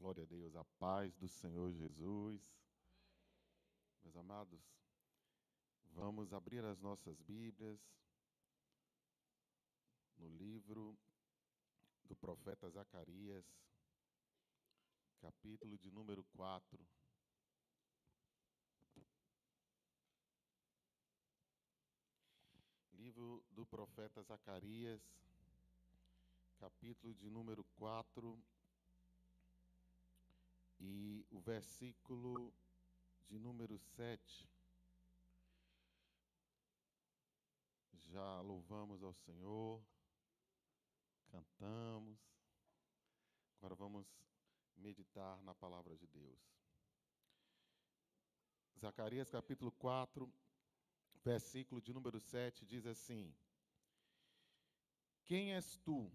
Glória a Deus, a paz do Senhor Jesus. Meus amados, vamos abrir as nossas Bíblias no livro do profeta Zacarias, capítulo de número 4. Livro do profeta Zacarias, capítulo de número 4 e o versículo de número 7. Já louvamos ao Senhor, cantamos. Agora vamos meditar na palavra de Deus. Zacarias capítulo 4, versículo de número 7 diz assim: Quem és tu,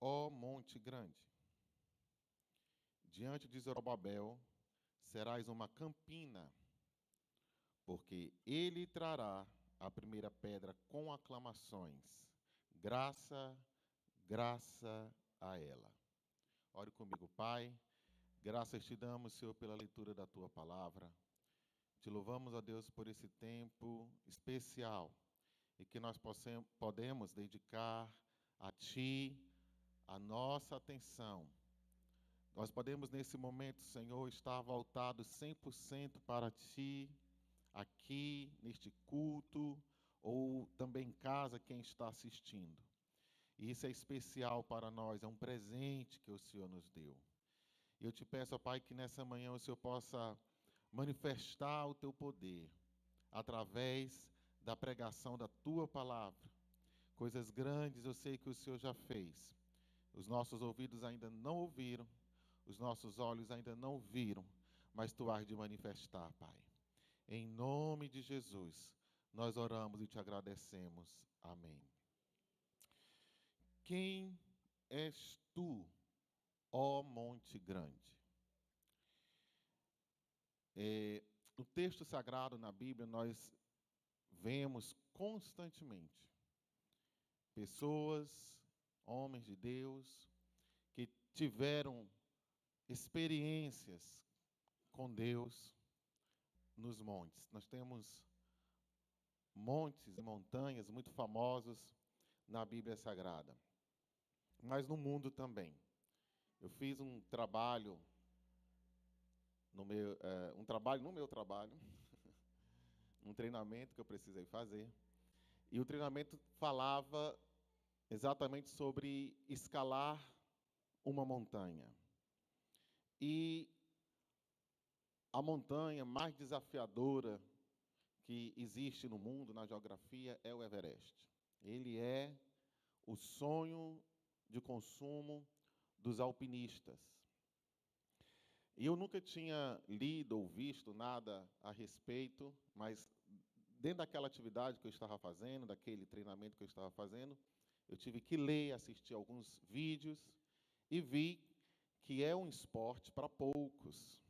ó monte grande? Diante de Zorobabel serás uma campina, porque ele trará a primeira pedra com aclamações. Graça, graça a ela. Ore comigo, Pai. Graças te damos, Senhor, pela leitura da tua palavra. Te louvamos, a Deus, por esse tempo especial e que nós possamos, podemos dedicar a Ti a nossa atenção nós podemos, nesse momento, Senhor, estar voltado 100% para Ti, aqui, neste culto, ou também em casa, quem está assistindo. E isso é especial para nós, é um presente que o Senhor nos deu. E eu te peço, ó Pai, que nessa manhã o Senhor possa manifestar o Teu poder através da pregação da Tua palavra. Coisas grandes eu sei que o Senhor já fez. Os nossos ouvidos ainda não ouviram, os nossos olhos ainda não viram, mas tu has de manifestar, Pai. Em nome de Jesus, nós oramos e te agradecemos. Amém. Quem és tu, ó Monte Grande? É, no texto sagrado na Bíblia, nós vemos constantemente pessoas, homens de Deus, que tiveram experiências com Deus nos montes. Nós temos montes e montanhas muito famosos na Bíblia Sagrada, mas no mundo também. Eu fiz um trabalho no meu, é, um trabalho no meu trabalho, um treinamento que eu precisei fazer, e o treinamento falava exatamente sobre escalar uma montanha. E a montanha mais desafiadora que existe no mundo, na geografia, é o Everest. Ele é o sonho de consumo dos alpinistas. E eu nunca tinha lido ou visto nada a respeito, mas dentro daquela atividade que eu estava fazendo, daquele treinamento que eu estava fazendo, eu tive que ler, assistir alguns vídeos e vi que é um esporte para poucos.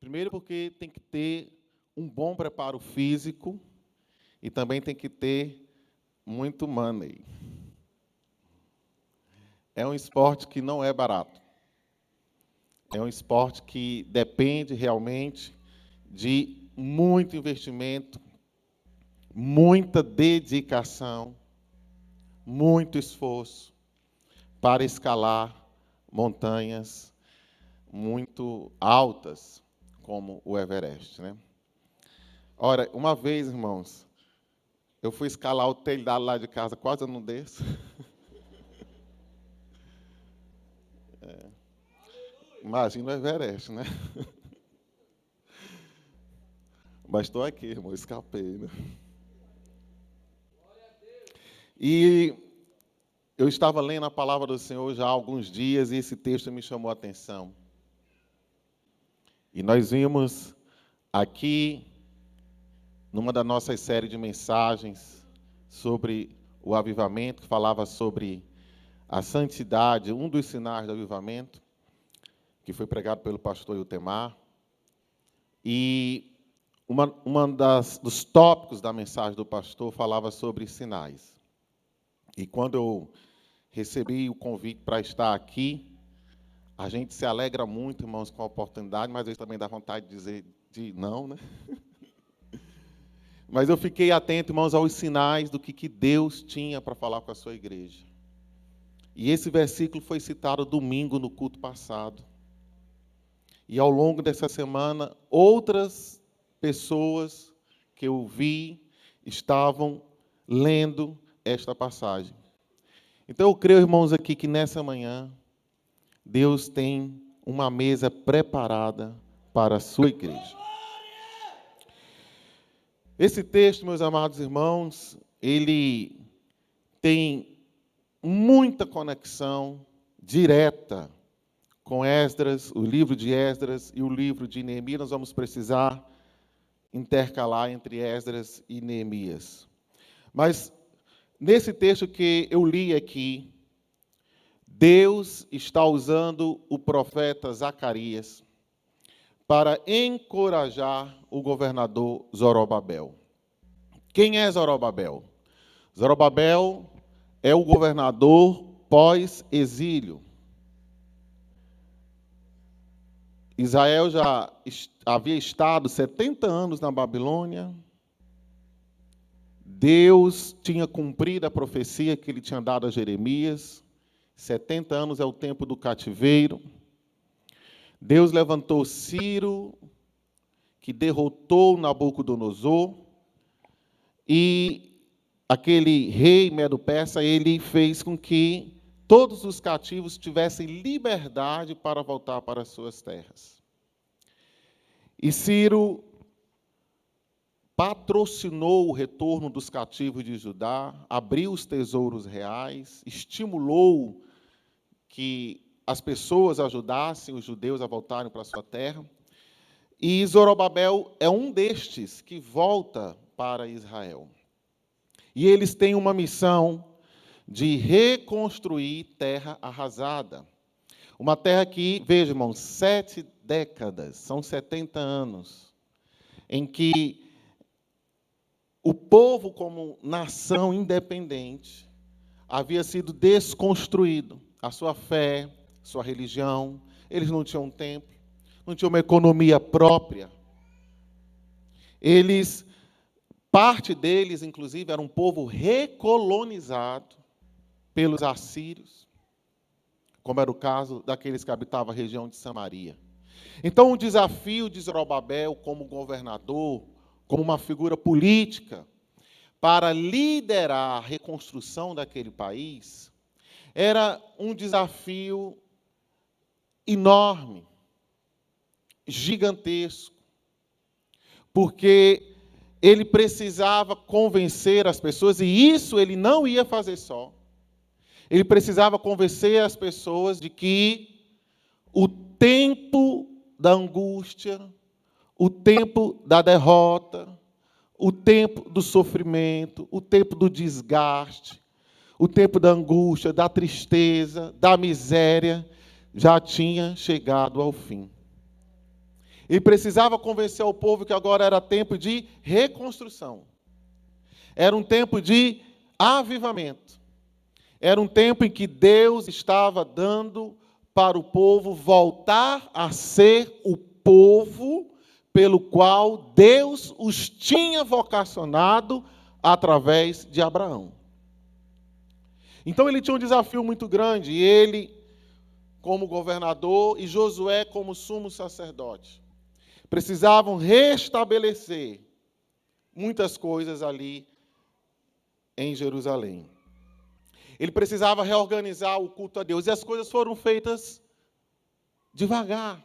Primeiro, porque tem que ter um bom preparo físico e também tem que ter muito money. É um esporte que não é barato. É um esporte que depende realmente de muito investimento, muita dedicação, muito esforço para escalar montanhas muito altas, como o Everest. Né? Ora, uma vez, irmãos, eu fui escalar o telhado lá de casa, quase eu não desço. É. Imagina o Everest, né? Mas estou aqui, irmão, escapei. Né? E eu estava lendo a palavra do Senhor já há alguns dias e esse texto me chamou a atenção. E nós vimos aqui, numa das nossas séries de mensagens sobre o avivamento, que falava sobre a santidade, um dos sinais do avivamento, que foi pregado pelo pastor Iltemar. E uma, uma das, dos tópicos da mensagem do pastor falava sobre sinais. E quando eu recebi o convite para estar aqui, A gente se alegra muito, irmãos, com a oportunidade, mas vezes também dá vontade de dizer de não, né? Mas eu fiquei atento, irmãos, aos sinais do que, que Deus tinha para falar com a sua igreja. E esse versículo foi citado domingo no culto passado. E ao longo dessa semana, outras pessoas que eu vi estavam lendo esta passagem. Então eu creio, irmãos, aqui que nessa manhã Deus tem uma mesa preparada para a sua igreja. Esse texto, meus amados irmãos, ele tem muita conexão direta com Esdras, o livro de Esdras e o livro de Neemias. Nós vamos precisar intercalar entre Esdras e Neemias. Mas nesse texto que eu li aqui, Deus está usando o profeta Zacarias para encorajar o governador Zorobabel. Quem é Zorobabel? Zorobabel é o governador pós-exílio. Israel já havia estado 70 anos na Babilônia. Deus tinha cumprido a profecia que ele tinha dado a Jeremias. 70 anos é o tempo do cativeiro. Deus levantou Ciro, que derrotou Nabucodonosor, e aquele rei Medo-Persa, ele fez com que todos os cativos tivessem liberdade para voltar para suas terras. E Ciro patrocinou o retorno dos cativos de Judá, abriu os tesouros reais, estimulou que as pessoas ajudassem os judeus a voltarem para a sua terra. E Zorobabel é um destes que volta para Israel. E eles têm uma missão de reconstruir terra arrasada. Uma terra que, veja, sete décadas, são 70 anos, em que o povo, como nação independente, havia sido desconstruído. A sua fé, sua religião, eles não tinham um templo, não tinham uma economia própria. Eles, parte deles, inclusive, era um povo recolonizado pelos assírios, como era o caso daqueles que habitavam a região de Samaria. Então, o desafio de Zorobabel como governador, como uma figura política, para liderar a reconstrução daquele país, era um desafio enorme, gigantesco, porque ele precisava convencer as pessoas, e isso ele não ia fazer só. Ele precisava convencer as pessoas de que o tempo da angústia, o tempo da derrota, o tempo do sofrimento, o tempo do desgaste, o tempo da angústia, da tristeza, da miséria, já tinha chegado ao fim. E precisava convencer o povo que agora era tempo de reconstrução. Era um tempo de avivamento. Era um tempo em que Deus estava dando para o povo voltar a ser o povo pelo qual Deus os tinha vocacionado através de Abraão. Então ele tinha um desafio muito grande, ele como governador e Josué como sumo sacerdote. Precisavam restabelecer muitas coisas ali em Jerusalém. Ele precisava reorganizar o culto a Deus e as coisas foram feitas devagar.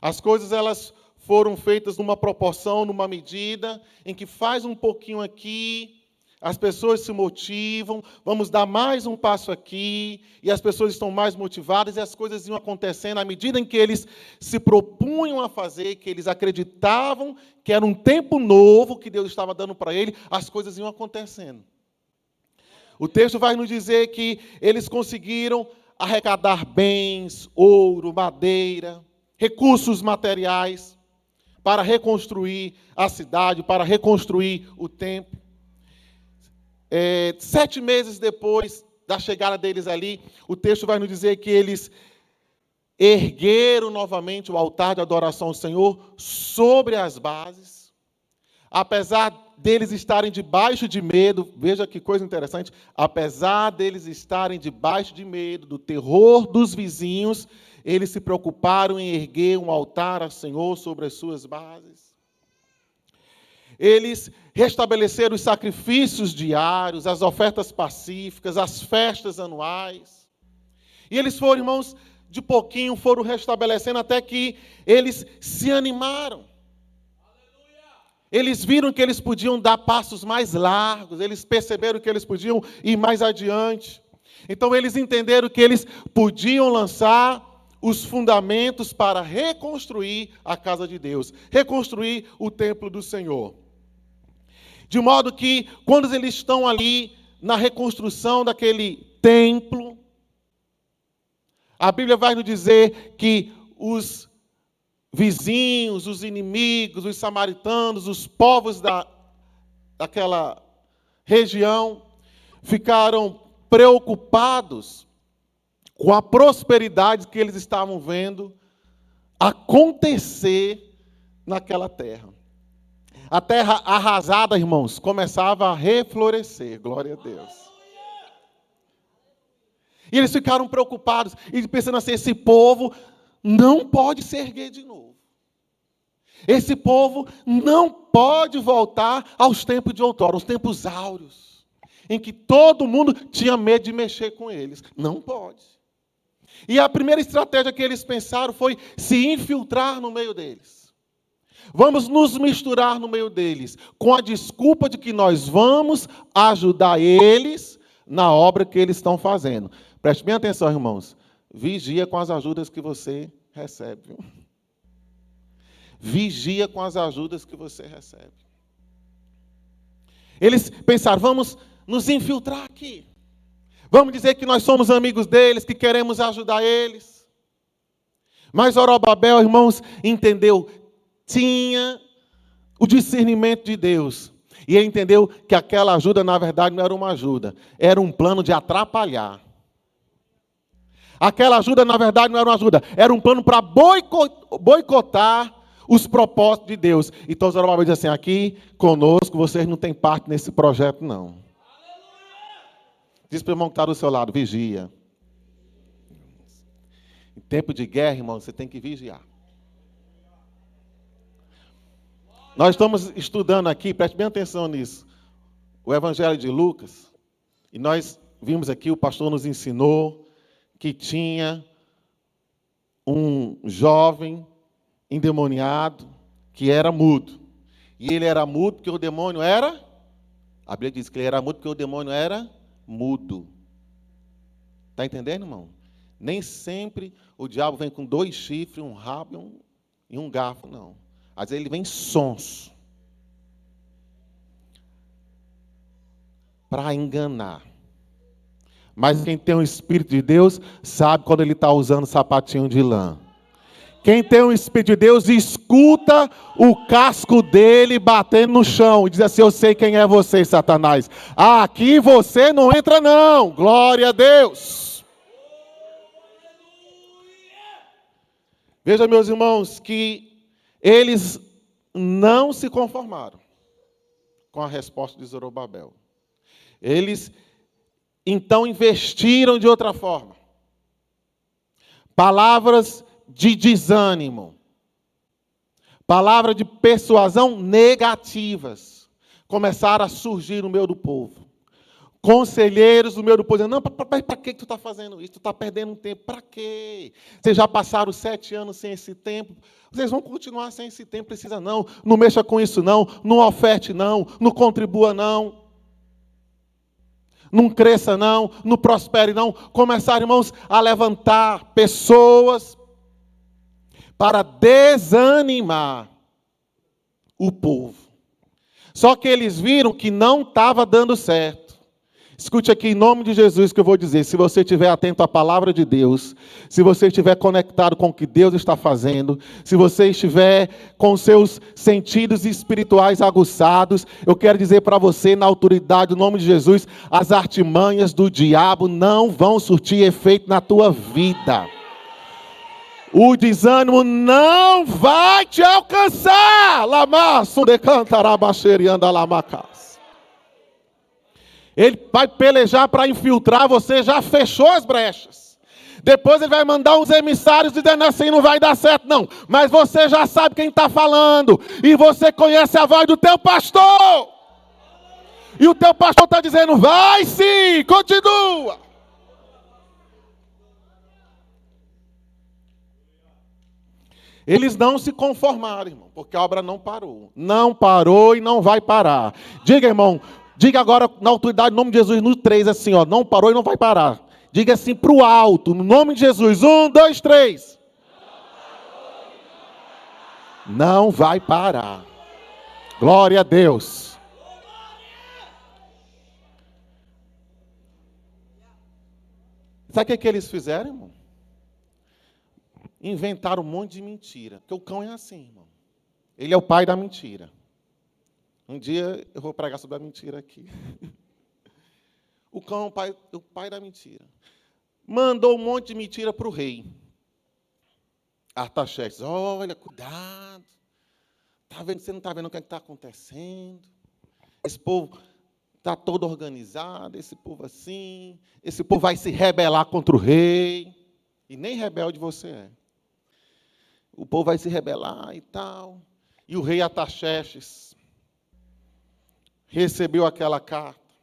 As coisas elas foram feitas numa proporção, numa medida em que faz um pouquinho aqui, as pessoas se motivam, vamos dar mais um passo aqui, e as pessoas estão mais motivadas, e as coisas iam acontecendo à medida em que eles se propunham a fazer, que eles acreditavam que era um tempo novo que Deus estava dando para ele, as coisas iam acontecendo. O texto vai nos dizer que eles conseguiram arrecadar bens, ouro, madeira, recursos materiais, para reconstruir a cidade, para reconstruir o templo. É, sete meses depois da chegada deles ali, o texto vai nos dizer que eles ergueram novamente o altar de adoração ao Senhor sobre as bases, apesar deles estarem debaixo de medo, veja que coisa interessante, apesar deles estarem debaixo de medo, do terror dos vizinhos, eles se preocuparam em erguer um altar ao Senhor sobre as suas bases. Eles restabeleceram os sacrifícios diários, as ofertas pacíficas, as festas anuais. E eles foram, irmãos, de pouquinho foram restabelecendo até que eles se animaram. Eles viram que eles podiam dar passos mais largos, eles perceberam que eles podiam ir mais adiante. Então eles entenderam que eles podiam lançar os fundamentos para reconstruir a casa de Deus, reconstruir o templo do Senhor. De modo que, quando eles estão ali na reconstrução daquele templo, a Bíblia vai nos dizer que os vizinhos, os inimigos, os samaritanos, os povos da, daquela região ficaram preocupados com a prosperidade que eles estavam vendo acontecer naquela terra. A terra arrasada, irmãos, começava a reflorescer, glória a Deus. E eles ficaram preocupados e pensando assim: esse povo não pode se erguer de novo. Esse povo não pode voltar aos tempos de outrora, aos tempos áureos, em que todo mundo tinha medo de mexer com eles. Não pode. E a primeira estratégia que eles pensaram foi se infiltrar no meio deles. Vamos nos misturar no meio deles, com a desculpa de que nós vamos ajudar eles na obra que eles estão fazendo. Preste bem atenção, irmãos. Vigia com as ajudas que você recebe. Vigia com as ajudas que você recebe. Eles pensaram, vamos nos infiltrar aqui. Vamos dizer que nós somos amigos deles, que queremos ajudar eles. Mas Zorobabel, irmãos, entendeu, tinha o discernimento de Deus. E ele entendeu que aquela ajuda, na verdade, não era uma ajuda, era um plano de atrapalhar. Aquela ajuda, na verdade, não era uma ajuda, era um plano para boicotar os propósitos de Deus. Então Zorobabel diz assim: aqui conosco, vocês não têm parte nesse projeto, não. Diz para o irmão que está do seu lado: vigia. Em tempo de guerra, irmão, você tem que vigiar. Nós estamos estudando aqui, preste bem atenção nisso, o Evangelho de Lucas, e nós vimos aqui, o pastor nos ensinou que tinha um jovem endemoniado que era mudo. E ele era mudo porque o demônio era. A Bíblia diz que ele era mudo porque o demônio era mudo. Está entendendo, irmão? Nem sempre o diabo vem com dois chifres, um rabo e um, e um garfo, não. Às vezes ele vem sonso. Para enganar. Mas quem tem o Espírito de Deus sabe quando ele está usando sapatinho de lã. Quem tem o Espírito de Deus escuta o casco dele batendo no chão e diz assim: Eu sei quem é você, Satanás. Aqui você não entra, não. Glória a Deus. Veja, meus irmãos, que eles não se conformaram com a resposta de Zorobabel. Eles então investiram de outra forma. Palavras de desânimo, palavra de persuasão negativas começaram a surgir no meio do povo. Conselheiros do meio do povo dizendo, não, para que tu está fazendo isso? Tu está perdendo um tempo, para quê? Vocês já passaram sete anos sem esse tempo, vocês vão continuar sem esse tempo, precisa não, não mexa com isso não, não oferte não, não contribua não não cresça não, não prospere não. Começaram, irmãos, a levantar pessoas para desanimar o povo. Só que eles viram que não estava dando certo. Escute aqui em nome de Jesus que eu vou dizer. Se você estiver atento à palavra de Deus, se você estiver conectado com o que Deus está fazendo, se você estiver com seus sentidos espirituais aguçados, eu quero dizer para você, na autoridade do nome de Jesus, as artimanhas do diabo não vão surtir efeito na tua vida. O desânimo não vai te alcançar. Lamaço de cantarabaxerianda lamacas. Ele vai pelejar para infiltrar, você já fechou as brechas. Depois ele vai mandar uns emissários dizendo assim: não vai dar certo, não. Mas você já sabe quem está falando. E você conhece a voz do teu pastor. E o teu pastor está dizendo: vai sim, continua. Eles não se conformaram, irmão, porque a obra não parou. Não parou e não vai parar. Diga, irmão, diga agora na autoridade, no nome de Jesus, no três, assim, ó, não parou e não vai parar. Diga assim para o alto, no nome de Jesus. Um, dois, três. Não vai parar. Glória a Deus. Sabe o que, que eles fizeram, irmão? Inventaram um monte de mentira. Porque o cão é assim, irmão. Ele é o pai da mentira. Um dia eu vou pregar sobre a mentira aqui. O cão é o pai, o pai da mentira. Mandou um monte de mentira para o rei. Artaxerxes, olha, cuidado. Tá vendo, você não está vendo o que é está acontecendo? Esse povo está todo organizado, esse povo assim, esse povo vai se rebelar contra o rei. E nem rebelde você é o povo vai se rebelar e tal. E o rei Ataxerxes recebeu aquela carta,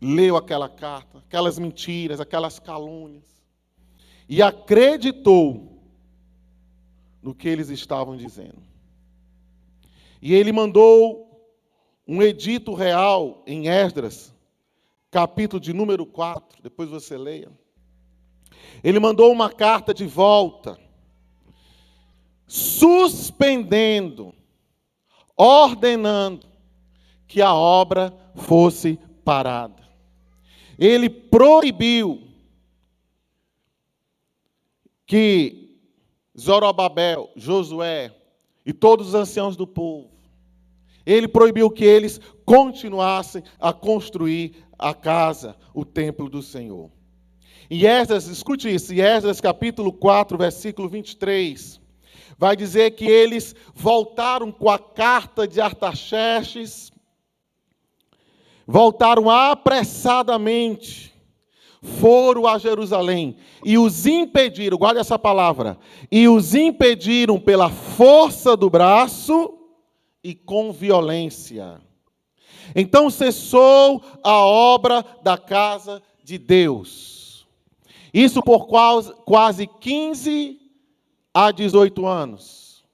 leu aquela carta, aquelas mentiras, aquelas calúnias, e acreditou no que eles estavam dizendo. E ele mandou um edito real em Esdras, capítulo de número 4, depois você leia. Ele mandou uma carta de volta suspendendo, ordenando que a obra fosse parada. Ele proibiu que Zorobabel, Josué e todos os anciãos do povo, ele proibiu que eles continuassem a construir a casa, o templo do Senhor. E Esdras, escute isso, em Esdras capítulo 4, versículo 23, vai dizer que eles voltaram com a carta de Artaxerxes, voltaram apressadamente, foram a Jerusalém e os impediram, guarde essa palavra, e os impediram pela força do braço e com violência. Então cessou a obra da casa de Deus. Isso por quase 15 a 18 anos.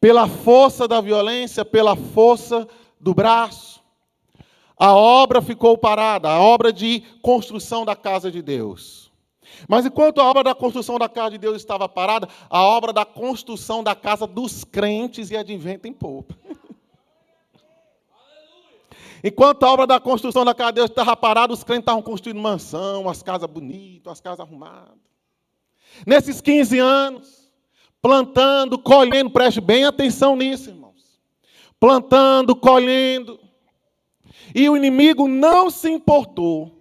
Pela força da violência, pela força do braço, a obra ficou parada, a obra de construção da casa de Deus. Mas enquanto a obra da construção da casa de Deus estava parada, a obra da construção da casa dos crentes e adventem pouco. Enquanto a obra da construção da casa de Deus estava parada, os crentes estavam construindo mansão, as casas bonitas, as casas arrumadas. Nesses 15 anos, plantando, colhendo, preste bem atenção nisso, irmãos. Plantando, colhendo. E o inimigo não se importou.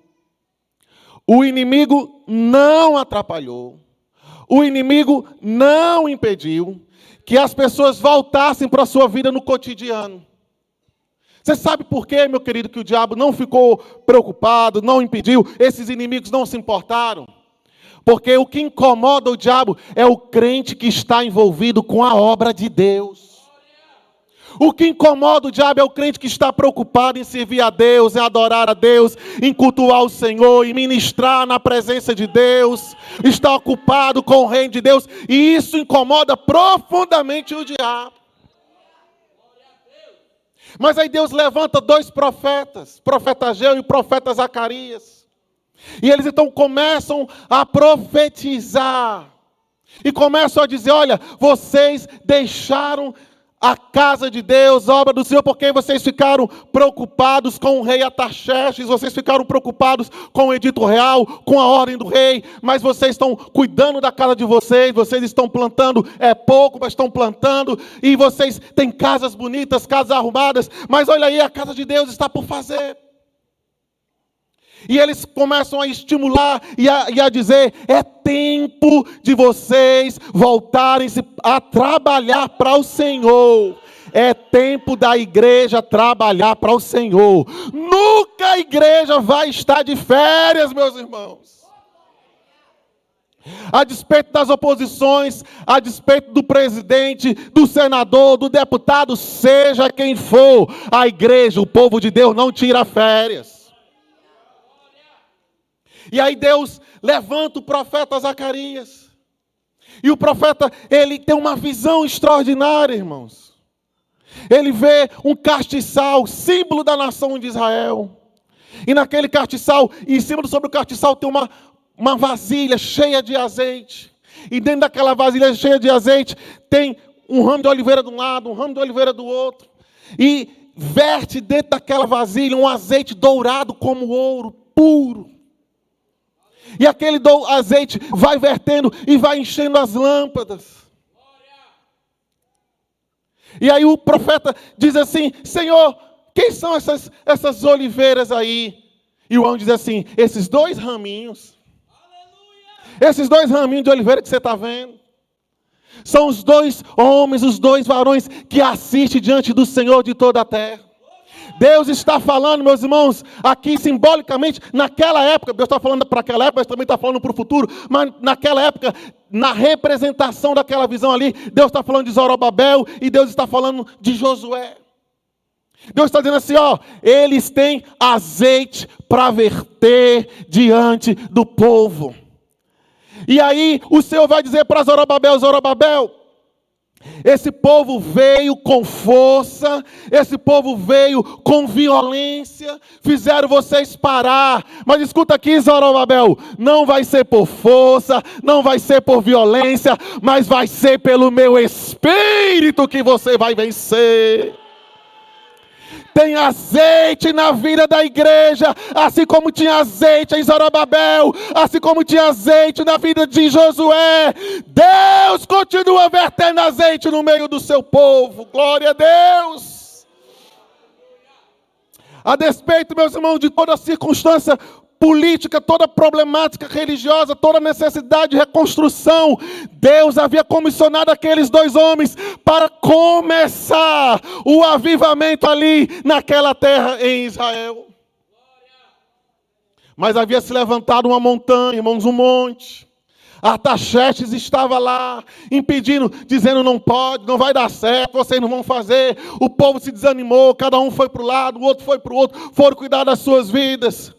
O inimigo não atrapalhou. O inimigo não impediu que as pessoas voltassem para a sua vida no cotidiano. Você sabe por quê, meu querido, que o diabo não ficou preocupado, não impediu, esses inimigos não se importaram? Porque o que incomoda o diabo é o crente que está envolvido com a obra de Deus. O que incomoda o diabo é o crente que está preocupado em servir a Deus, em adorar a Deus, em cultuar o Senhor, em ministrar na presença de Deus, está ocupado com o reino de Deus, e isso incomoda profundamente o diabo. Mas aí Deus levanta dois profetas, profeta Ageu e profeta Zacarias. E eles então começam a profetizar. E começam a dizer: olha, vocês deixaram a casa de Deus, a obra do Senhor, porque vocês ficaram preocupados com o rei Ataxerxes, vocês ficaram preocupados com o edito real, com a ordem do rei, mas vocês estão cuidando da casa de vocês, vocês estão plantando, é pouco, mas estão plantando, e vocês têm casas bonitas, casas arrumadas, mas olha aí, a casa de Deus está por fazer. E eles começam a estimular e a, e a dizer: é tempo de vocês voltarem a trabalhar para o Senhor. É tempo da igreja trabalhar para o Senhor. Nunca a igreja vai estar de férias, meus irmãos. A despeito das oposições, a despeito do presidente, do senador, do deputado, seja quem for, a igreja, o povo de Deus não tira férias. E aí Deus levanta o profeta Zacarias. E o profeta, ele tem uma visão extraordinária, irmãos. Ele vê um castiçal, símbolo da nação de Israel. E naquele castiçal, em cima sobre o castiçal tem uma, uma vasilha cheia de azeite. E dentro daquela vasilha cheia de azeite tem um ramo de oliveira de um lado, um ramo de oliveira do outro. E verte dentro daquela vasilha um azeite dourado como ouro, puro. E aquele azeite vai vertendo e vai enchendo as lâmpadas. E aí o profeta diz assim: Senhor, quem são essas, essas oliveiras aí? E o anjo diz assim: esses dois raminhos. Esses dois raminhos de oliveira que você está vendo. São os dois homens, os dois varões que assistem diante do Senhor de toda a terra. Deus está falando, meus irmãos, aqui simbolicamente, naquela época, Deus está falando para aquela época, mas também está falando para o futuro, mas naquela época, na representação daquela visão ali, Deus está falando de Zorobabel e Deus está falando de Josué. Deus está dizendo assim: ó, eles têm azeite para verter diante do povo. E aí o Senhor vai dizer para Zorobabel: Zorobabel, esse povo veio com força, esse povo veio com violência, fizeram vocês parar. Mas escuta aqui, Zorobabel: não vai ser por força, não vai ser por violência, mas vai ser pelo meu espírito que você vai vencer tem azeite na vida da igreja, assim como tinha azeite em Zorobabel, assim como tinha azeite na vida de Josué. Deus continua vertendo azeite no meio do seu povo. Glória a Deus. A despeito, meus irmãos, de toda circunstância política, toda problemática religiosa, toda necessidade de reconstrução, Deus havia comissionado aqueles dois homens para começar o avivamento ali naquela terra em Israel. Mas havia se levantado uma montanha, irmãos, um monte. Artaxerxes estava lá, impedindo, dizendo: não pode, não vai dar certo, vocês não vão fazer. O povo se desanimou, cada um foi para o lado, o outro foi para o outro, foram cuidar das suas vidas.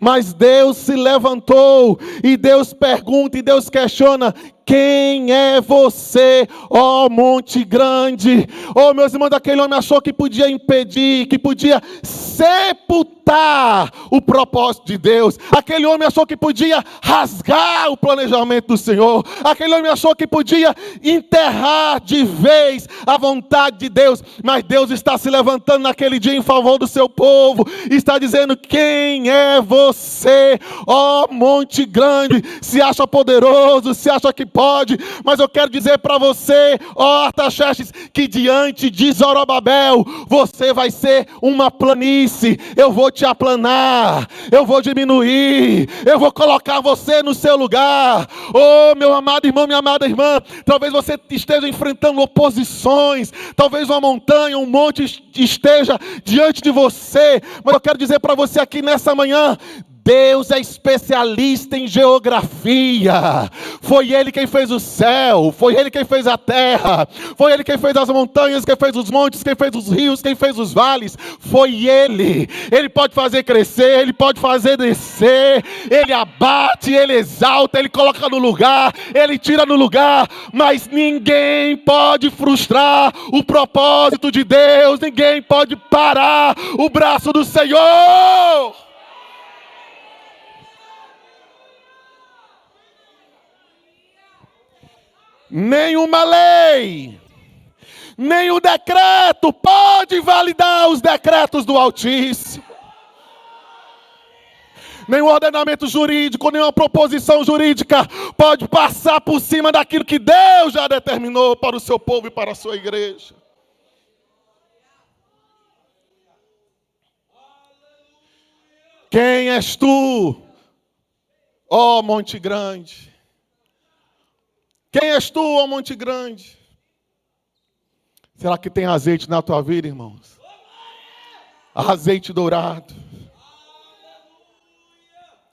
Mas Deus se levantou e Deus pergunta e Deus questiona: quem é você, ó monte grande? Oh, meus irmãos, aquele homem achou que podia impedir, que podia sepultar o propósito de Deus. Aquele homem achou que podia rasgar o planejamento do Senhor. Aquele homem achou que podia enterrar de vez a vontade de Deus. Mas Deus está se levantando naquele dia em favor do seu povo. Está dizendo: Quem é você, ó monte grande? Se acha poderoso, se acha que pode, mas eu quero dizer para você, ó Artaxerxes, que diante de Zorobabel, você vai ser uma planície, eu vou te aplanar, eu vou diminuir, eu vou colocar você no seu lugar. Oh, meu amado irmão, minha amada irmã, talvez você esteja enfrentando oposições, talvez uma montanha, um monte esteja diante de você, mas eu quero dizer para você aqui nessa manhã, Deus é especialista em geografia. Foi Ele quem fez o céu, foi Ele quem fez a terra, foi Ele quem fez as montanhas, quem fez os montes, quem fez os rios, quem fez os vales. Foi Ele. Ele pode fazer crescer, Ele pode fazer descer, Ele abate, Ele exalta, Ele coloca no lugar, Ele tira no lugar, mas ninguém pode frustrar o propósito de Deus, ninguém pode parar o braço do Senhor. Nenhuma lei, o decreto pode validar os decretos do Altíssimo. Nenhum ordenamento jurídico, nenhuma proposição jurídica pode passar por cima daquilo que Deus já determinou para o seu povo e para a sua igreja. Quem és tu, ó Monte Grande? Quem és tu, ó Monte Grande? Será que tem azeite na tua vida, irmãos? Azeite dourado.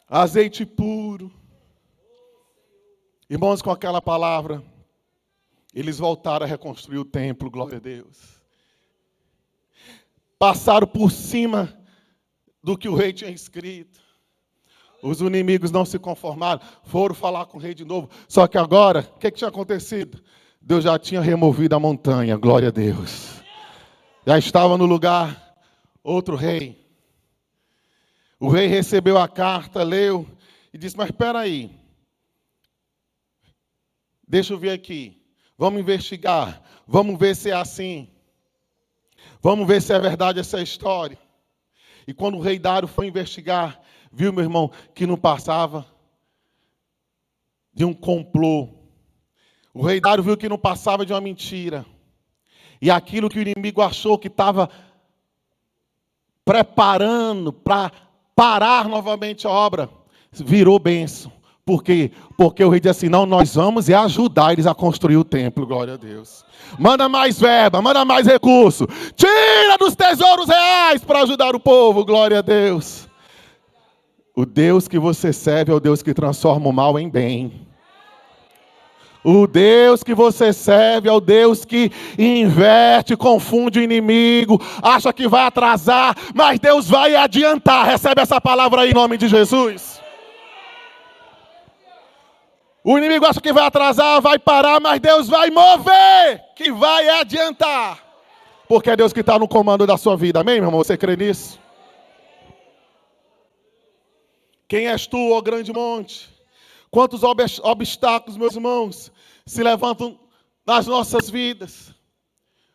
Azeite puro. Irmãos, com aquela palavra, eles voltaram a reconstruir o templo, glória a Deus. Passaram por cima do que o rei tinha escrito. Os inimigos não se conformaram, foram falar com o rei de novo. Só que agora, o que, que tinha acontecido? Deus já tinha removido a montanha, glória a Deus. Já estava no lugar outro rei. O rei recebeu a carta, leu e disse: Mas espera aí, Deixa eu ver aqui. Vamos investigar. Vamos ver se é assim. Vamos ver se é verdade essa história. E quando o rei Dário foi investigar, viu, meu irmão, que não passava de um complô. O rei Dário viu que não passava de uma mentira. E aquilo que o inimigo achou que estava preparando para parar novamente a obra, virou bênção. Por quê? Porque o rei disse assim: não, nós vamos é ajudar eles a construir o templo, glória a Deus. Manda mais verba, manda mais recurso. Tira dos tesouros reais para ajudar o povo, glória a Deus. O Deus que você serve é o Deus que transforma o mal em bem. O Deus que você serve é o Deus que inverte, confunde o inimigo, acha que vai atrasar, mas Deus vai adiantar. Recebe essa palavra aí em nome de Jesus. O inimigo acha que vai atrasar, vai parar, mas Deus vai mover, que vai adiantar. Porque é Deus que está no comando da sua vida. Amém, meu irmão? Você crê nisso? Quem és tu, ó grande monte? Quantos obstáculos, meus irmãos, se levantam nas nossas vidas?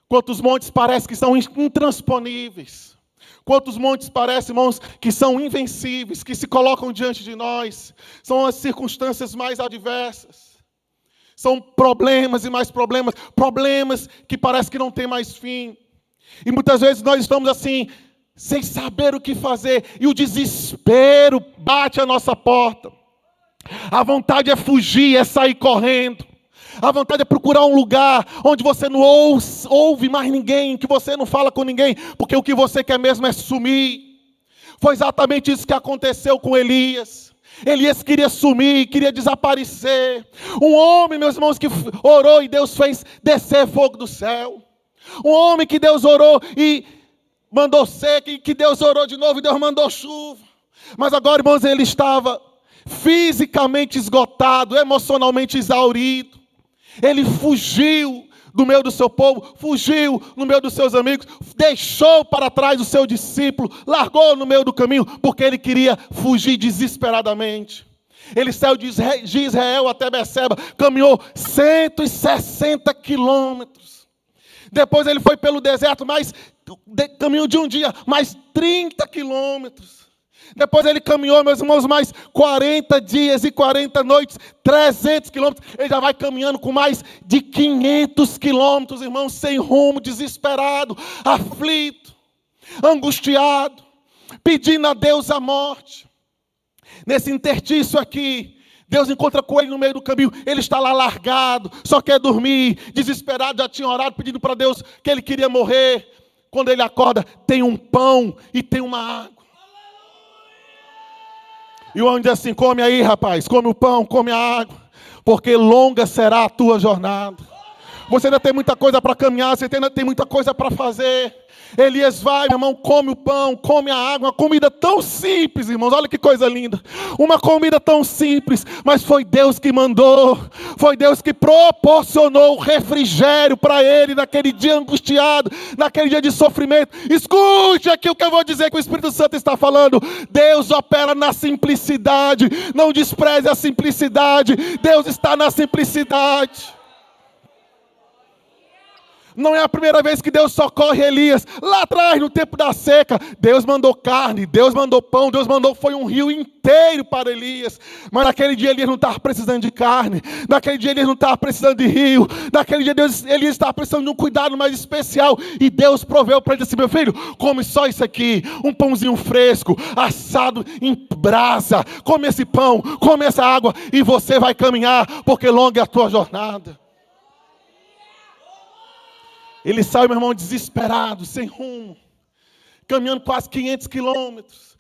Quantos montes parecem que são intransponíveis? Quantos montes parecem, irmãos, que são invencíveis, que se colocam diante de nós? São as circunstâncias mais adversas. São problemas e mais problemas, problemas que parece que não tem mais fim. E muitas vezes nós estamos assim, sem saber o que fazer, e o desespero bate à nossa porta. A vontade é fugir, é sair correndo. A vontade é procurar um lugar onde você não ouve, ouve mais ninguém, que você não fala com ninguém, porque o que você quer mesmo é sumir. Foi exatamente isso que aconteceu com Elias. Elias queria sumir, queria desaparecer. Um homem, meus irmãos, que orou e Deus fez descer fogo do céu. Um homem que Deus orou e mandou seca, e que Deus orou de novo e Deus mandou chuva. Mas agora, irmãos, ele estava fisicamente esgotado, emocionalmente exaurido. Ele fugiu do meio do seu povo, fugiu no meio dos seus amigos, deixou para trás o seu discípulo, largou no meio do caminho, porque ele queria fugir desesperadamente. Ele saiu de Israel até Beceba, caminhou 160 quilômetros. Depois ele foi pelo deserto, mais caminho de um dia, mais 30 quilômetros. Depois ele caminhou, meus irmãos, mais 40 dias e 40 noites, 300 quilômetros. Ele já vai caminhando com mais de 500 quilômetros, irmãos, sem rumo, desesperado, aflito, angustiado, pedindo a Deus a morte. Nesse intertício aqui, Deus encontra com ele no meio do caminho. Ele está lá largado, só quer dormir, desesperado, já tinha orado pedindo para Deus que ele queria morrer. Quando ele acorda, tem um pão e tem uma água. E o homem diz assim: come aí, rapaz, come o pão, come a água, porque longa será a tua jornada. Você ainda tem muita coisa para caminhar, você ainda tem muita coisa para fazer. Elias vai, meu irmão, come o pão, come a água, uma comida tão simples, irmãos, olha que coisa linda. Uma comida tão simples, mas foi Deus que mandou, foi Deus que proporcionou o refrigério para ele naquele dia angustiado, naquele dia de sofrimento. Escute aqui o que eu vou dizer que o Espírito Santo está falando. Deus opera na simplicidade, não despreze a simplicidade, Deus está na simplicidade. Não é a primeira vez que Deus socorre Elias. Lá atrás, no tempo da seca, Deus mandou carne, Deus mandou pão, Deus mandou foi um rio inteiro para Elias. Mas naquele dia Elias não estava precisando de carne, naquele dia Elias não estava precisando de rio, naquele dia Deus, Elias estava precisando de um cuidado mais especial. E Deus proveu para ele assim: meu filho, come só isso aqui, um pãozinho fresco, assado em brasa. Come esse pão, come essa água, e você vai caminhar, porque longa é a tua jornada. Ele saiu, meu irmão, desesperado, sem rumo, caminhando quase 500 quilômetros.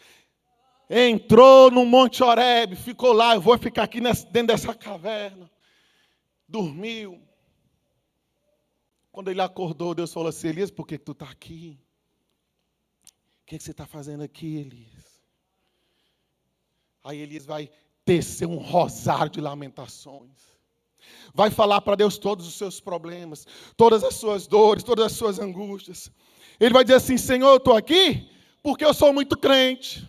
Entrou no Monte Oreb, ficou lá. Eu vou ficar aqui dentro dessa caverna. Dormiu. Quando ele acordou, Deus falou assim: Elias, por que tu está aqui? O que, que você está fazendo aqui, Elias? Aí Elias vai tecer um rosário de lamentações. Vai falar para Deus todos os seus problemas, todas as suas dores, todas as suas angústias. Ele vai dizer assim: Senhor, eu estou aqui porque eu sou muito crente.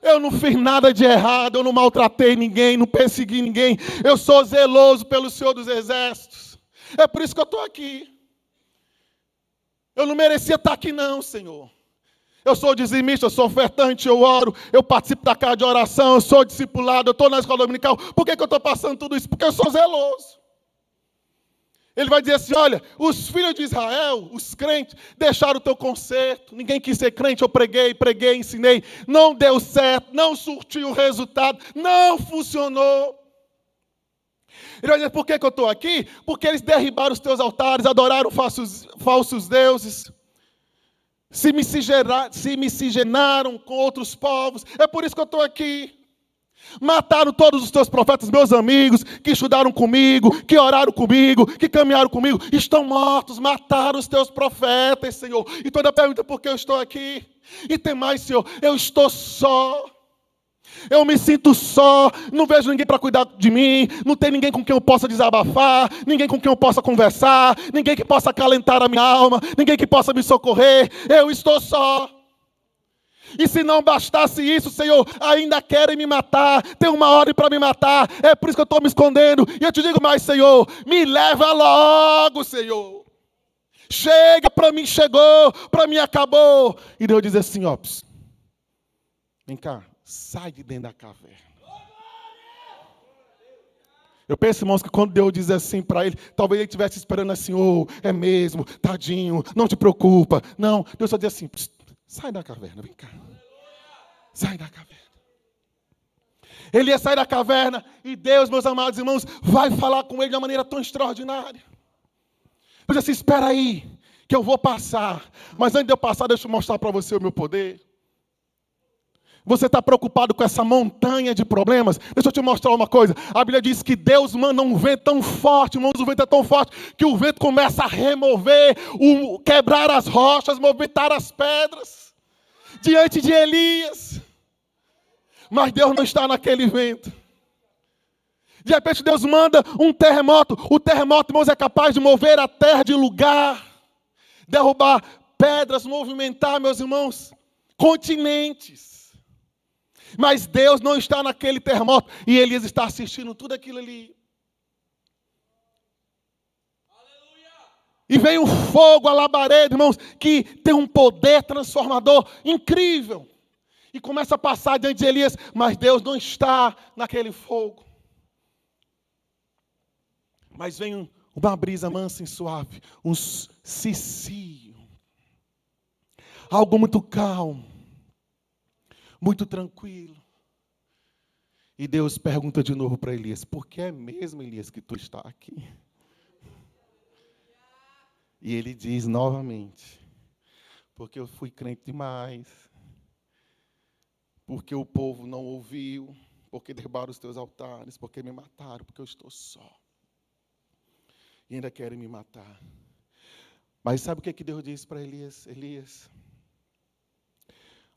Eu não fiz nada de errado, eu não maltratei ninguém, não persegui ninguém. Eu sou zeloso pelo Senhor dos Exércitos. É por isso que eu estou aqui. Eu não merecia estar aqui, não, Senhor. Eu sou dizimista, eu sou ofertante, eu oro, eu participo da casa de oração, eu sou discipulado, eu estou na escola dominical. Por que, que eu estou passando tudo isso? Porque eu sou zeloso. Ele vai dizer assim: olha, os filhos de Israel, os crentes, deixaram o teu conserto. Ninguém quis ser crente, eu preguei, preguei, ensinei. Não deu certo, não surtiu resultado, não funcionou. Ele vai dizer: por que, que eu estou aqui? Porque eles derribaram os teus altares, adoraram falsos, falsos deuses se miscigenaram com outros povos. É por isso que eu estou aqui. Mataram todos os teus profetas, meus amigos, que estudaram comigo, que oraram comigo, que caminharam comigo, estão mortos, mataram os teus profetas, Senhor. E toda pergunta por que eu estou aqui. E tem mais, Senhor, eu estou só. Eu me sinto só, não vejo ninguém para cuidar de mim, não tem ninguém com quem eu possa desabafar, ninguém com quem eu possa conversar, ninguém que possa acalentar a minha alma, ninguém que possa me socorrer. Eu estou só. E se não bastasse isso, Senhor, ainda querem me matar, tem uma ordem para me matar, é por isso que eu estou me escondendo. E eu te digo mais, Senhor, me leva logo, Senhor. Chega, para mim chegou, para mim acabou. E Deus diz assim: ó, vem cá, sai de dentro da caverna. Eu penso, irmãos, que quando Deus diz assim para ele, talvez ele estivesse esperando assim, oh, é mesmo, tadinho, não te preocupa. Não, Deus só diz assim, sai da caverna, vem cá. Sai da caverna. Ele ia sair da caverna e Deus, meus amados irmãos, vai falar com ele de uma maneira tão extraordinária. Ele assim, espera aí, que eu vou passar. Mas antes de eu passar, deixa eu mostrar para você o meu poder. Você está preocupado com essa montanha de problemas? Deixa eu te mostrar uma coisa. A Bíblia diz que Deus manda um vento tão forte, irmãos, o vento é tão forte que o vento começa a remover, o, quebrar as rochas, movimentar as pedras diante de Elias. Mas Deus não está naquele vento. De repente Deus manda um terremoto. O terremoto, irmãos, é capaz de mover a terra de lugar, derrubar pedras, movimentar, meus irmãos, continentes. Mas Deus não está naquele terremoto e Elias está assistindo tudo aquilo ali. E vem um fogo, a labareda, irmãos, que tem um poder transformador incrível. E começa a passar diante de Elias, mas Deus não está naquele fogo. Mas vem uma brisa mansa e suave, um cicio. Algo muito calmo muito tranquilo. E Deus pergunta de novo para Elias: Por que é mesmo, Elias, que tu está aqui? E ele diz novamente: Porque eu fui crente demais, porque o povo não ouviu, porque derrubaram os teus altares, porque me mataram, porque eu estou só. E ainda querem me matar. Mas sabe o que, que Deus disse para Elias? Elias,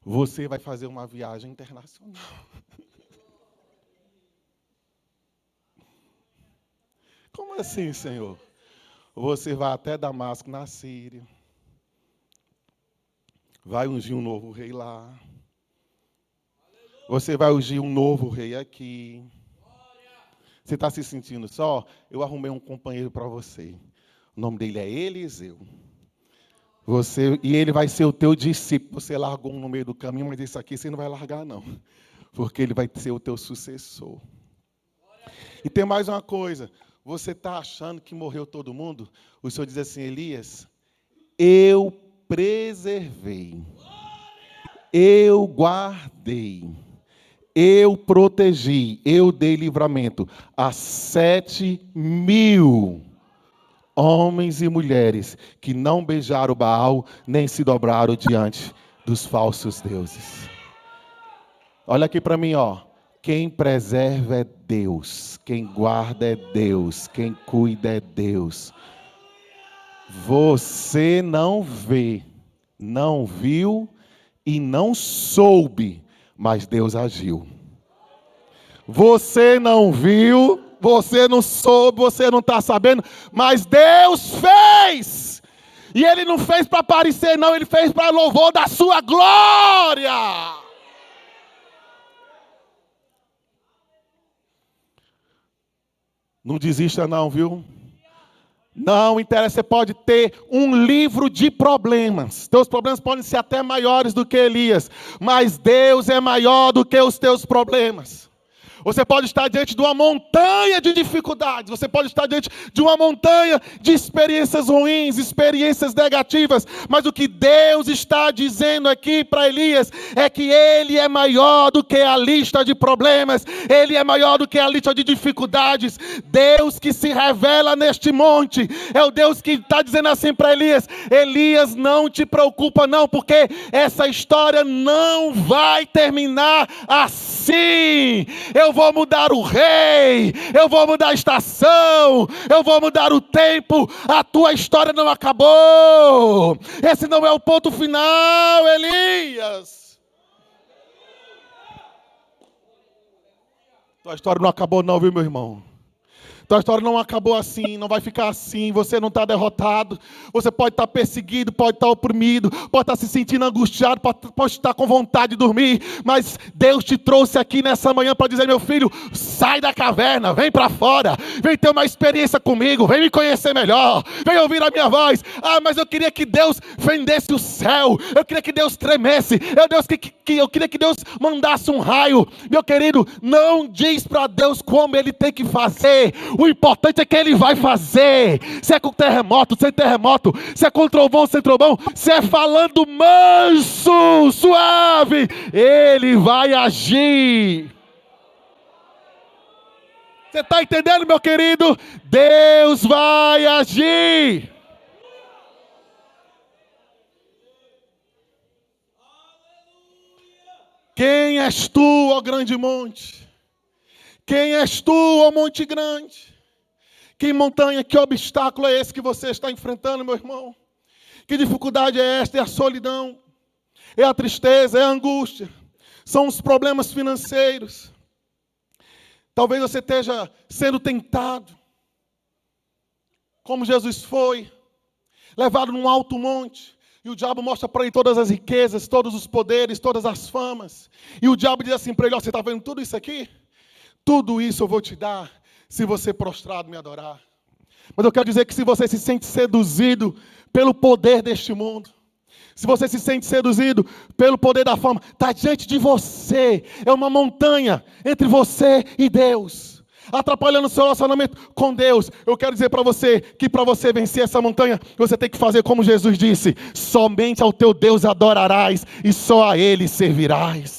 você vai fazer uma viagem internacional. Como assim, Senhor? Você vai até Damasco, na Síria. Vai ungir um novo rei lá. Você vai ungir um novo rei aqui. Você está se sentindo só? Eu arrumei um companheiro para você. O nome dele é Eliseu. Você, e ele vai ser o teu discípulo. Você largou um no meio do caminho, mas esse aqui você não vai largar, não. Porque ele vai ser o teu sucessor. E tem mais uma coisa. Você está achando que morreu todo mundo? O Senhor diz assim, Elias, eu preservei, eu guardei, eu protegi, eu dei livramento a sete mil homens e mulheres que não beijaram Baal, nem se dobraram diante dos falsos deuses. Olha aqui para mim, ó. Quem preserva é Deus, quem guarda é Deus, quem cuida é Deus. Você não vê, não viu e não soube, mas Deus agiu. Você não viu, você não soube, você não está sabendo, mas Deus fez. E Ele não fez para aparecer, não, Ele fez para louvor da Sua glória. Não desista, não, viu? Não interessa, você pode ter um livro de problemas. Teus problemas podem ser até maiores do que Elias, mas Deus é maior do que os teus problemas. Você pode estar diante de uma montanha de dificuldades, você pode estar diante de uma montanha de experiências ruins, experiências negativas, mas o que Deus está dizendo aqui para Elias é que ele é maior do que a lista de problemas, ele é maior do que a lista de dificuldades. Deus que se revela neste monte é o Deus que está dizendo assim para Elias: Elias, não te preocupa, não, porque essa história não vai terminar assim. Eu eu vou mudar o rei, eu vou mudar a estação, eu vou mudar o tempo, a tua história não acabou. Esse não é o ponto final, Elias. Tua história não acabou, não, viu, meu irmão? Tua história não acabou assim, não vai ficar assim. Você não está derrotado. Você pode estar tá perseguido, pode estar tá oprimido, pode estar tá se sentindo angustiado, pode, estar com vontade de dormir. Mas Deus te trouxe aqui nessa manhã para dizer: meu filho, sai da caverna, vem para fora, vem ter uma experiência comigo, vem me conhecer melhor, vem ouvir a minha voz. Ah, mas eu queria que Deus fendesse o céu, eu queria que Deus tremesse, eu, Deus, que, que, eu queria que Deus mandasse um raio. Meu querido, não diz para Deus como ele tem que fazer. O importante é que ele vai fazer. Se é com terremoto, sem terremoto, se é com trovão, sem trovão, se é falando manso, suave, ele vai agir. Você está entendendo, meu querido? Deus vai agir. Quem és tu, ó grande monte? Quem és tu, ó monte grande? Que montanha, que obstáculo é esse que você está enfrentando, meu irmão? Que dificuldade é esta? É a solidão, é a tristeza, é a angústia, são os problemas financeiros. Talvez você esteja sendo tentado, como Jesus foi, levado num alto monte, e o diabo mostra para ele todas as riquezas, todos os poderes, todas as famas. E o diabo diz assim para ele: oh, Você está vendo tudo isso aqui? Tudo isso eu vou te dar se você prostrado me adorar. Mas eu quero dizer que se você se sente seduzido pelo poder deste mundo, se você se sente seduzido pelo poder da fama, está diante de você, é uma montanha entre você e Deus, atrapalhando o seu relacionamento com Deus. Eu quero dizer para você que para você vencer essa montanha, você tem que fazer como Jesus disse: somente ao teu Deus adorarás e só a Ele servirás.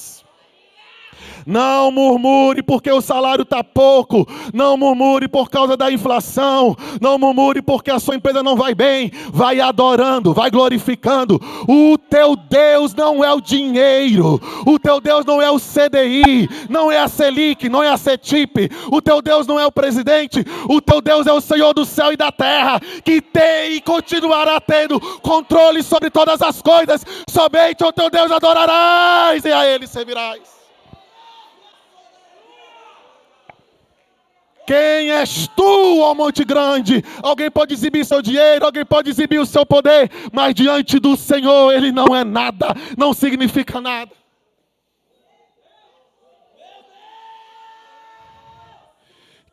Não murmure porque o salário está pouco. Não murmure por causa da inflação. Não murmure porque a sua empresa não vai bem. Vai adorando, vai glorificando. O teu Deus não é o dinheiro. O teu Deus não é o CDI. Não é a Selic, não é a CETIP. O teu Deus não é o presidente. O teu Deus é o Senhor do céu e da terra. Que tem e continuará tendo controle sobre todas as coisas. Somente o teu Deus adorarás e a Ele servirás. Quem és tu, ó Monte Grande? Alguém pode exibir seu dinheiro, alguém pode exibir o seu poder, mas diante do Senhor ele não é nada, não significa nada.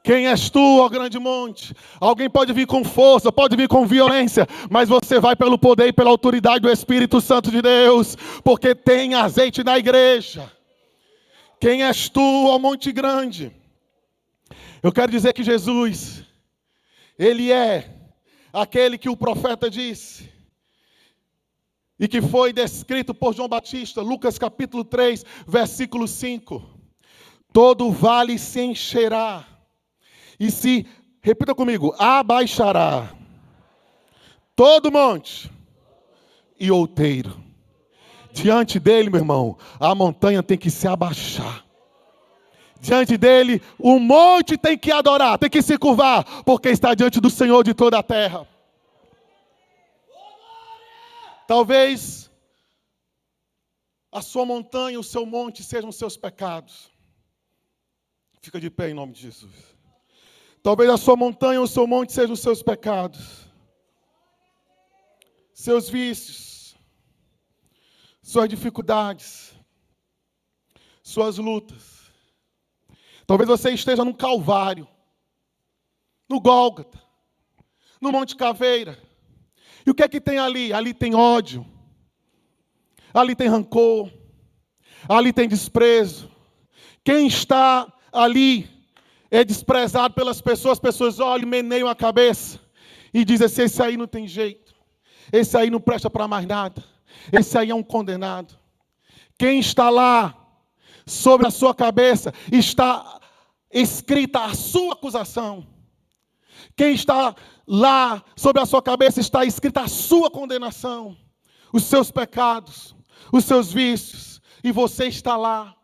Quem és tu, ó grande monte? Alguém pode vir com força, pode vir com violência, mas você vai pelo poder e pela autoridade do Espírito Santo de Deus, porque tem azeite na igreja. Quem és tu, ó monte grande? Eu quero dizer que Jesus, Ele é aquele que o profeta disse, e que foi descrito por João Batista, Lucas capítulo 3, versículo 5. Todo vale se encherá, e se, repita comigo, abaixará, todo monte e outeiro. Diante dele, meu irmão, a montanha tem que se abaixar. Diante dele, o monte tem que adorar, tem que se curvar, porque está diante do Senhor de toda a terra. Talvez a sua montanha, o seu monte sejam seus pecados. Fica de pé em nome de Jesus. Talvez a sua montanha, o seu monte sejam os seus pecados, seus vícios, suas dificuldades, suas lutas. Talvez você esteja no Calvário, no Gólgota, no Monte Caveira. E o que é que tem ali? Ali tem ódio, ali tem rancor, ali tem desprezo. Quem está ali é desprezado pelas pessoas, as pessoas olham, meneiam a cabeça e dizem assim: esse aí não tem jeito, esse aí não presta para mais nada, esse aí é um condenado. Quem está lá, sobre a sua cabeça, está escrita a sua acusação. Quem está lá sobre a sua cabeça está escrita a sua condenação, os seus pecados, os seus vícios, e você está lá.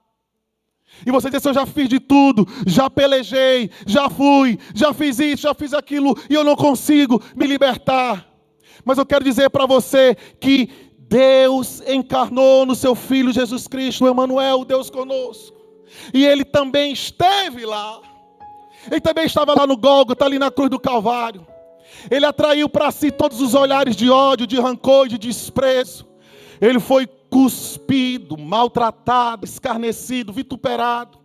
E você diz: Eu já fiz de tudo, já pelejei, já fui, já fiz isso, já fiz aquilo, e eu não consigo me libertar. Mas eu quero dizer para você que Deus encarnou no seu Filho Jesus Cristo, Emmanuel, Deus conosco, e Ele também esteve lá. Ele também estava lá no Gólgota, ali na cruz do Calvário. Ele atraiu para si todos os olhares de ódio, de rancor, de desprezo. Ele foi cuspido, maltratado, escarnecido, vituperado,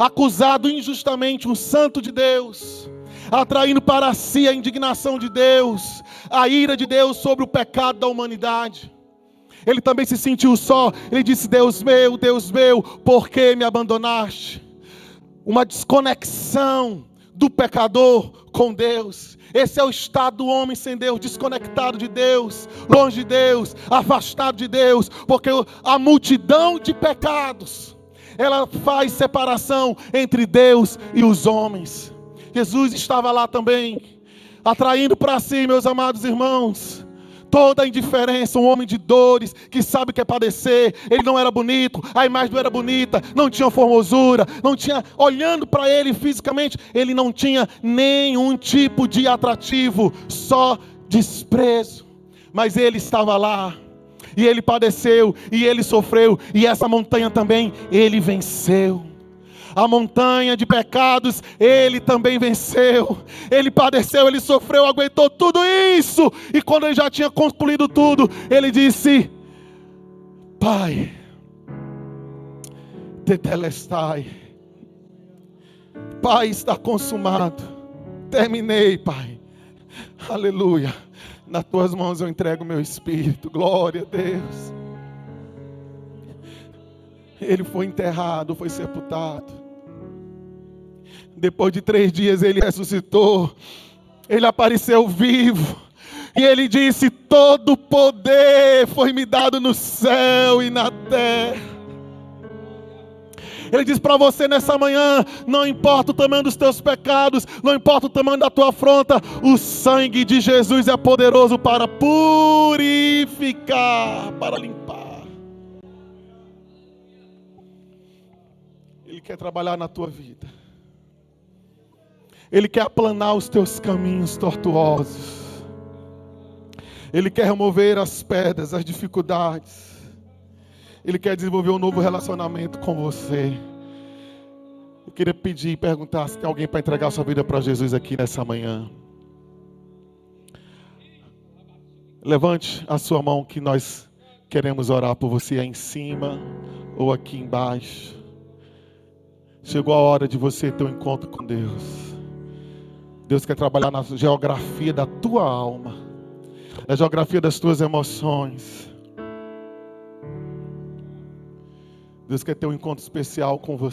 acusado injustamente, um santo de Deus, atraindo para si a indignação de Deus, a ira de Deus sobre o pecado da humanidade. Ele também se sentiu só. Ele disse: Deus meu, Deus meu, por que me abandonaste? Uma desconexão do pecador com Deus. Esse é o estado do homem sem Deus, desconectado de Deus, longe de Deus, afastado de Deus, porque a multidão de pecados, ela faz separação entre Deus e os homens. Jesus estava lá também, atraindo para si, meus amados irmãos, toda a indiferença, um homem de dores, que sabe que é padecer. Ele não era bonito, a imagem não era bonita, não tinha formosura, não tinha, olhando para ele fisicamente, ele não tinha nenhum tipo de atrativo, só desprezo. Mas ele estava lá, e ele padeceu, e ele sofreu, e essa montanha também ele venceu a montanha de pecados, ele também venceu. Ele padeceu, ele sofreu, aguentou tudo isso. E quando ele já tinha concluído tudo, ele disse: Pai, tetelestai. Pai, está consumado. Terminei, Pai. Aleluia. Nas tuas mãos eu entrego meu espírito. Glória a Deus. Ele foi enterrado, foi sepultado. Depois de três dias ele ressuscitou. Ele apareceu vivo. E ele disse: Todo poder foi me dado no céu e na terra. Ele diz para você nessa manhã: não importa o tamanho dos teus pecados, não importa o tamanho da tua afronta, o sangue de Jesus é poderoso para purificar, para limpar. Ele quer trabalhar na tua vida. Ele quer aplanar os teus caminhos tortuosos. Ele quer remover as pedras, as dificuldades. Ele quer desenvolver um novo relacionamento com você. Eu queria pedir e perguntar se tem alguém para entregar sua vida para Jesus aqui nessa manhã. Levante a sua mão que nós queremos orar por você aí em cima ou aqui embaixo. Chegou a hora de você ter um encontro com Deus. Deus quer trabalhar na geografia da tua alma, na geografia das tuas emoções. Deus quer ter um encontro especial com você.